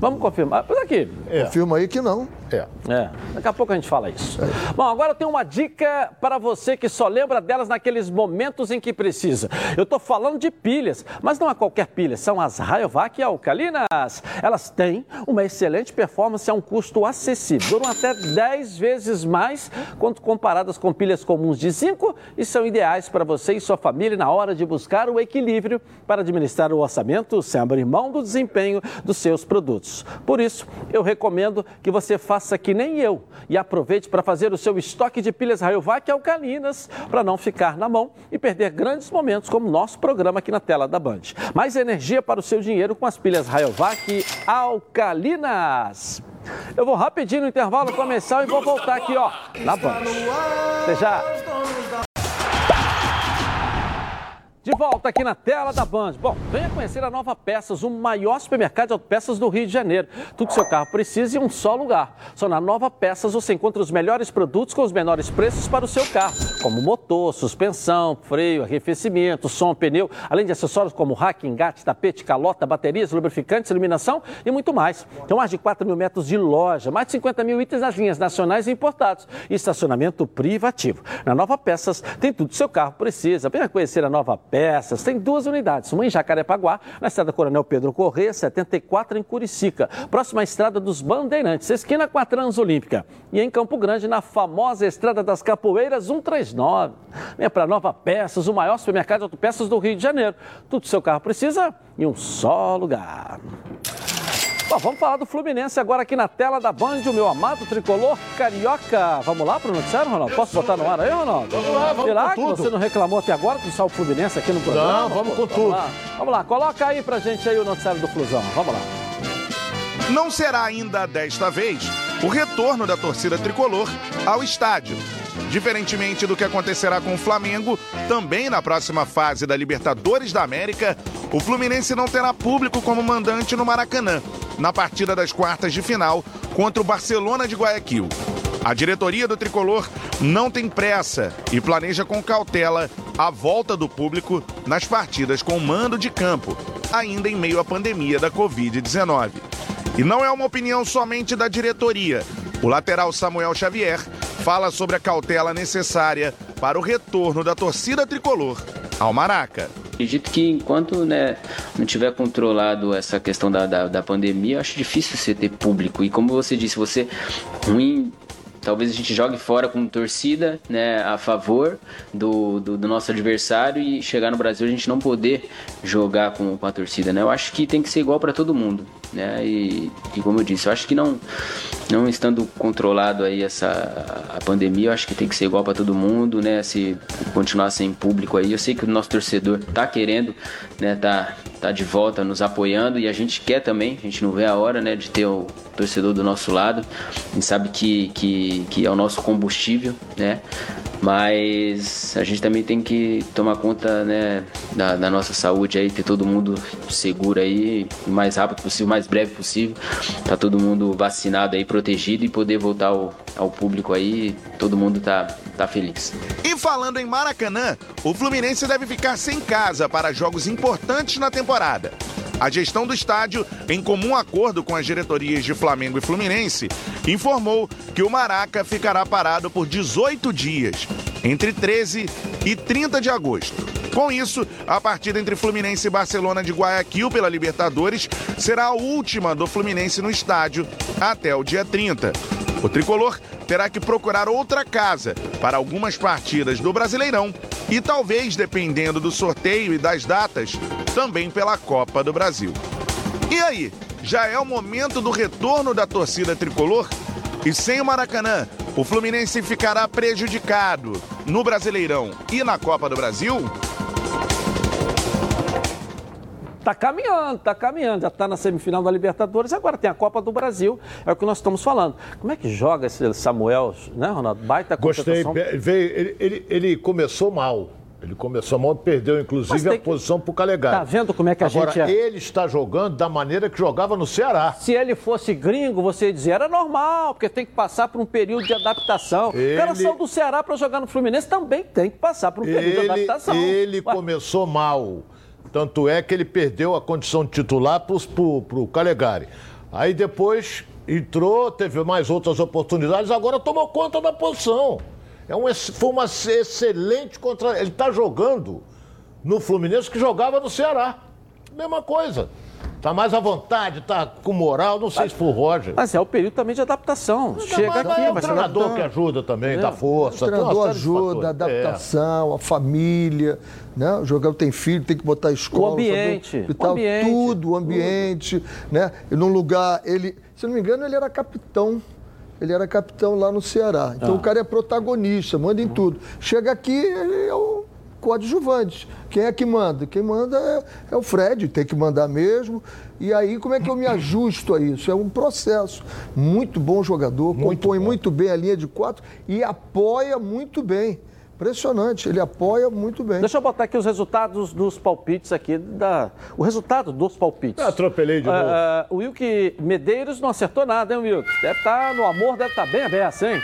Vamos confirmar. Por aqui. É. Confirma aí que não. É. É, daqui a pouco a gente fala isso. Bom, agora tenho uma dica para você que só lembra delas naqueles momentos em que precisa. Eu estou falando de pilhas, mas não é qualquer pilha, são as Rayovac alcalinas. Elas têm uma excelente performance a um custo acessível, duram até 10 vezes mais quando comparadas com pilhas comuns de zinco e são ideais para você e sua família na hora de buscar o equilíbrio para administrar o orçamento sem abrir mão do desempenho dos seus produtos. Por isso, eu recomendo que você faça que nem eu e aproveite para fazer o seu estoque de pilhas Rayovac alcalinas para não ficar na mão e perder grandes momentos como o nosso programa aqui na tela da Band. Mais energia para o seu dinheiro com as pilhas Rayovac alcalinas. Eu vou rapidinho no intervalo comercial e vou voltar aqui, ó, na Band. Até já. De volta aqui na tela da Band. Bom, venha conhecer a Nova Peças, o maior supermercado de autopeças do Rio de Janeiro. Tudo que seu carro precisa em um só lugar. Só na Nova Peças você encontra os melhores produtos com os menores preços para o seu carro, como motor, suspensão, freio, arrefecimento, som, pneu, além de acessórios como rack, engate, tapete, calota, baterias, lubrificantes, iluminação e muito mais. Tem mais de 4 mil metros de loja, mais de 50 mil itens nas linhas nacionais e importados e estacionamento privativo. Na Nova Peças tem tudo que seu carro precisa. Venha conhecer a Nova Peças. Tem duas unidades, uma em Jacarepaguá, na estrada Coronel Pedro Corrêa, 74 em Curicica, próxima à estrada dos Bandeirantes, esquina com a Transolímpica. E em Campo Grande, na famosa estrada das Capoeiras 139. Venha para Nova Peças, o maior supermercado de autopeças do Rio de Janeiro. Tudo que seu carro precisa em um só lugar. Bom, vamos falar do Fluminense agora aqui na tela da Band, o meu amado tricolor carioca. Vamos lá pro noticiário, Ronaldo? Posso botar no ar aí, Ronaldo? Vamos lá, vamos Será com tudo. você não reclamou até agora com o Fluminense aqui no programa? Não, vamos Pô, com tudo. Lá. Vamos lá, coloca aí pra gente aí o noticiário do Flusão. Vamos lá. Não será ainda desta vez o retorno da torcida tricolor ao estádio. Diferentemente do que acontecerá com o Flamengo, também na próxima fase da Libertadores da América, o Fluminense não terá público como mandante no Maracanã, na partida das quartas de final contra o Barcelona de Guayaquil. A diretoria do tricolor não tem pressa e planeja com cautela a volta do público nas partidas com mando de campo, ainda em meio à pandemia da Covid-19. E não é uma opinião somente da diretoria. O lateral Samuel Xavier fala sobre a cautela necessária para o retorno da torcida tricolor ao Maraca. Acredito que enquanto né, não tiver controlado essa questão da, da, da pandemia, eu acho difícil você ter público. E como você disse, você ruim. Talvez a gente jogue fora com torcida né, a favor do, do, do nosso adversário e chegar no Brasil a gente não poder jogar com, com a torcida. Né? Eu acho que tem que ser igual para todo mundo. Né? E, e como eu disse, eu acho que não, não estando controlado aí essa a pandemia, eu acho que tem que ser igual para todo mundo, né? Se continuar sem público aí, eu sei que o nosso torcedor tá querendo, né? Tá, tá de volta nos apoiando e a gente quer também. A gente não vê a hora, né? De ter o torcedor do nosso lado. A gente sabe que que, que é o nosso combustível, né? Mas a gente também tem que tomar conta, né? Da, da nossa saúde aí, ter todo mundo seguro aí, o mais rápido possível, o mais breve possível. Tá todo mundo vacinado aí, protegido e poder voltar ao, ao público aí, todo mundo tá, tá feliz. E falando em Maracanã, o Fluminense deve ficar sem casa para jogos importantes na temporada. A gestão do estádio, em comum acordo com as diretorias de Flamengo e Fluminense, informou que o Maraca ficará parado por 18 dias, entre 13 e 30 de agosto. Com isso, a partida entre Fluminense e Barcelona de Guayaquil pela Libertadores será a última do Fluminense no estádio até o dia 30. O tricolor terá que procurar outra casa para algumas partidas do Brasileirão e talvez, dependendo do sorteio e das datas, também pela Copa do Brasil. E aí, já é o momento do retorno da torcida tricolor? E sem o Maracanã, o Fluminense ficará prejudicado no Brasileirão e na Copa do Brasil? Tá caminhando, tá caminhando. Já tá na semifinal da Libertadores, agora tem a Copa do Brasil. É o que nós estamos falando. Como é que joga esse Samuel, né, Ronaldo? Baita Gostei. Veio, ele, ele, ele começou mal. Ele começou mal, perdeu inclusive a que- posição pro Calegari. Tá vendo como é que a Agora, gente é? ele está jogando da maneira que jogava no Ceará. Se ele fosse gringo, você ia dizer, era normal, porque tem que passar por um período de adaptação. Ele- O cara saiu do Ceará para jogar no Fluminense, também tem que passar por um período de Ele, adaptação. ele Ué, começou mal. Tanto é que ele perdeu a condição de titular para o Calegari. Aí depois entrou, teve mais outras oportunidades, agora tomou conta da posição. É um, foi uma excelente contra. Ele está jogando no Fluminense que jogava no Ceará. Mesma coisa. Tá mais à vontade, tá com moral, não sei se foi o Roger. Mas é o período também de adaptação. Chega mas, aqui, mas é o se treinador adaptando. que ajuda também, É. dá O força. uma treinador ajuda, a. É. adaptação, a família, né? O jogador tem filho, tem que botar a escola, O ambiente, saber- e o tal, ambiente, tudo, o ambiente, né? E num lugar, ele, se eu não me engano, ele era capitão. Ele era capitão lá no Ceará. Então Ah. o cara é protagonista, manda em tudo. Chega aqui, ele é o coadjuvante. Quem é que manda? Quem manda é, é o Fred, tem que mandar mesmo. E aí, como é que eu me ajusto a isso? É um processo. Muito bom jogador, compõe muito bem a linha de quatro e apoia muito bem. Impressionante, ele apoia muito bem. Deixa eu botar aqui os resultados dos palpites aqui. Da... O resultado dos palpites. Eu atropelei de novo. Ah, o Wilke Medeiros não acertou nada, hein, Wilke? Deve estar no amor, deve estar bem aberto, hein?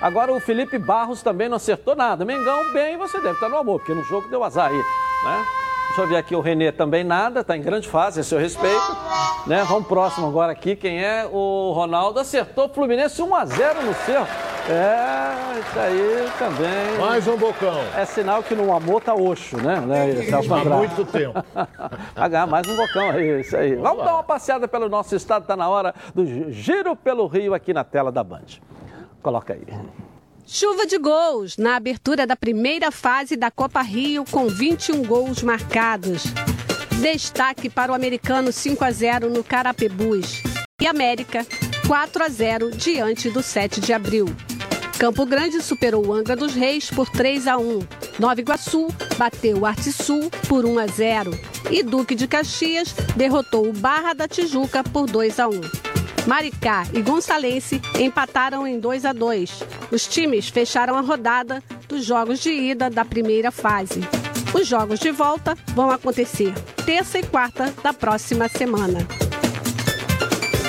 Agora o Felipe Barros também não acertou nada. Mengão, bem, você deve estar no amor, porque no jogo deu azar aí, né? Deixa eu ver aqui o Renê também nada, está em grande fase, a seu respeito. Né? Vamos próximo agora aqui, quem é? O Ronaldo acertou Fluminense 1 a 0 no seu. É, isso aí também. Mais um bocão. É sinal que no amor tá oxo, né? né Há muito tempo. Ganhar mais um bocão aí, isso aí. Vamos dar uma passeada pelo nosso estado, tá na hora do Giro pelo Rio aqui na tela da Band. Coloca aí. Chuva de gols na abertura da primeira fase da Copa Rio com 21 gols marcados. Destaque para o americano 5 a 0 no Carapebus e América 4 a 0 diante do 7 de abril. Campo Grande superou o Angra dos Reis por 3 a 1. Nova Iguaçu bateu o Arte Sul por 1 a 0 e Duque de Caxias derrotou o Barra da Tijuca por 2 a 1. Maricá e Gonçalense empataram em 2 a 2. Os times fecharam a rodada dos jogos de ida da primeira fase. Os jogos de volta vão acontecer terça e quarta da próxima semana.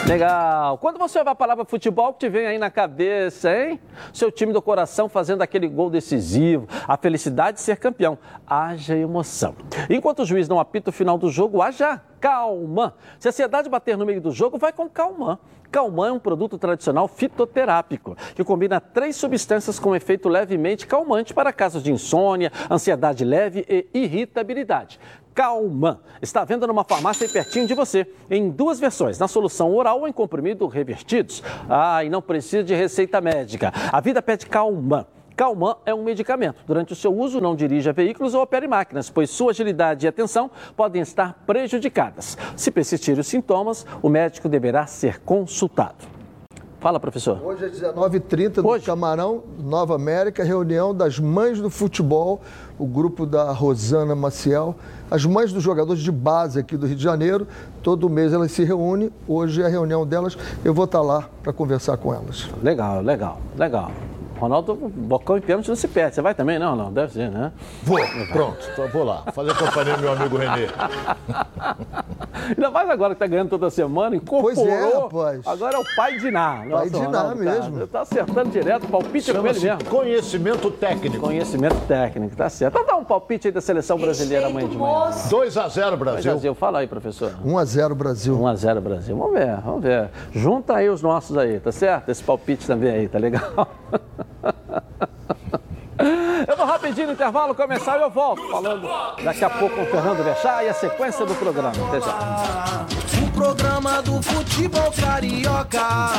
Legal. Quando você ouve a palavra futebol, o que te vem aí na cabeça, hein? Seu time do coração fazendo aquele gol decisivo, a felicidade de ser campeão. Haja emoção. Enquanto o juiz não apita o final do jogo, haja calma. Se a ansiedade bater no meio do jogo, vai com calma. Calmã é um produto tradicional fitoterápico que combina três substâncias com efeito levemente calmante para casos de insônia, ansiedade leve e irritabilidade. Calmã está à venda numa farmácia pertinho de você, em duas versões, na solução oral ou em comprimido revertidos. Ah, e não precisa de receita médica. A vida pede Calmã. Calmã é um medicamento. Durante o seu uso, não dirija veículos ou opere máquinas, pois sua agilidade e atenção podem estar prejudicadas. Se persistirem os sintomas, o médico deverá ser consultado. Fala, professor. Hoje é 19h30 no Camarão, Nova América, reunião das mães do futebol, o grupo da Rosana Maciel, as mães dos jogadores de base aqui do Rio de Janeiro. Todo mês elas se reúnem, hoje é a reunião delas, eu vou estar lá para conversar com elas. Legal, legal, legal. Ronaldo, bocão e pênalti não se perde. Você vai também? Não, não, deve ser, né? Vou, pronto, então vou lá. Fazer companhia ao meu amigo Renê. Ainda mais agora que tá ganhando toda semana, incorporou. Pois é, rapaz. Agora é o pai de Ná. Pai de Ná mesmo. Tá, tá acertando direto, palpite é com ele mesmo. conhecimento técnico. Conhecimento técnico, tá certo. Então dá um palpite aí da seleção brasileira amanhã de manhã. 2 a 0 Brasil. Brasil, fala aí, professor. 1 a 0 Brasil. 1 a 0 Brasil. Vamos ver, vamos ver. Junta aí os nossos aí, tá certo? Esse palpite também aí, tá legal? Eu vou rapidinho. no intervalo começar eu volto falando daqui a pouco com o Fernando Vechá e a sequência do programa. Até já. O programa do futebol carioca.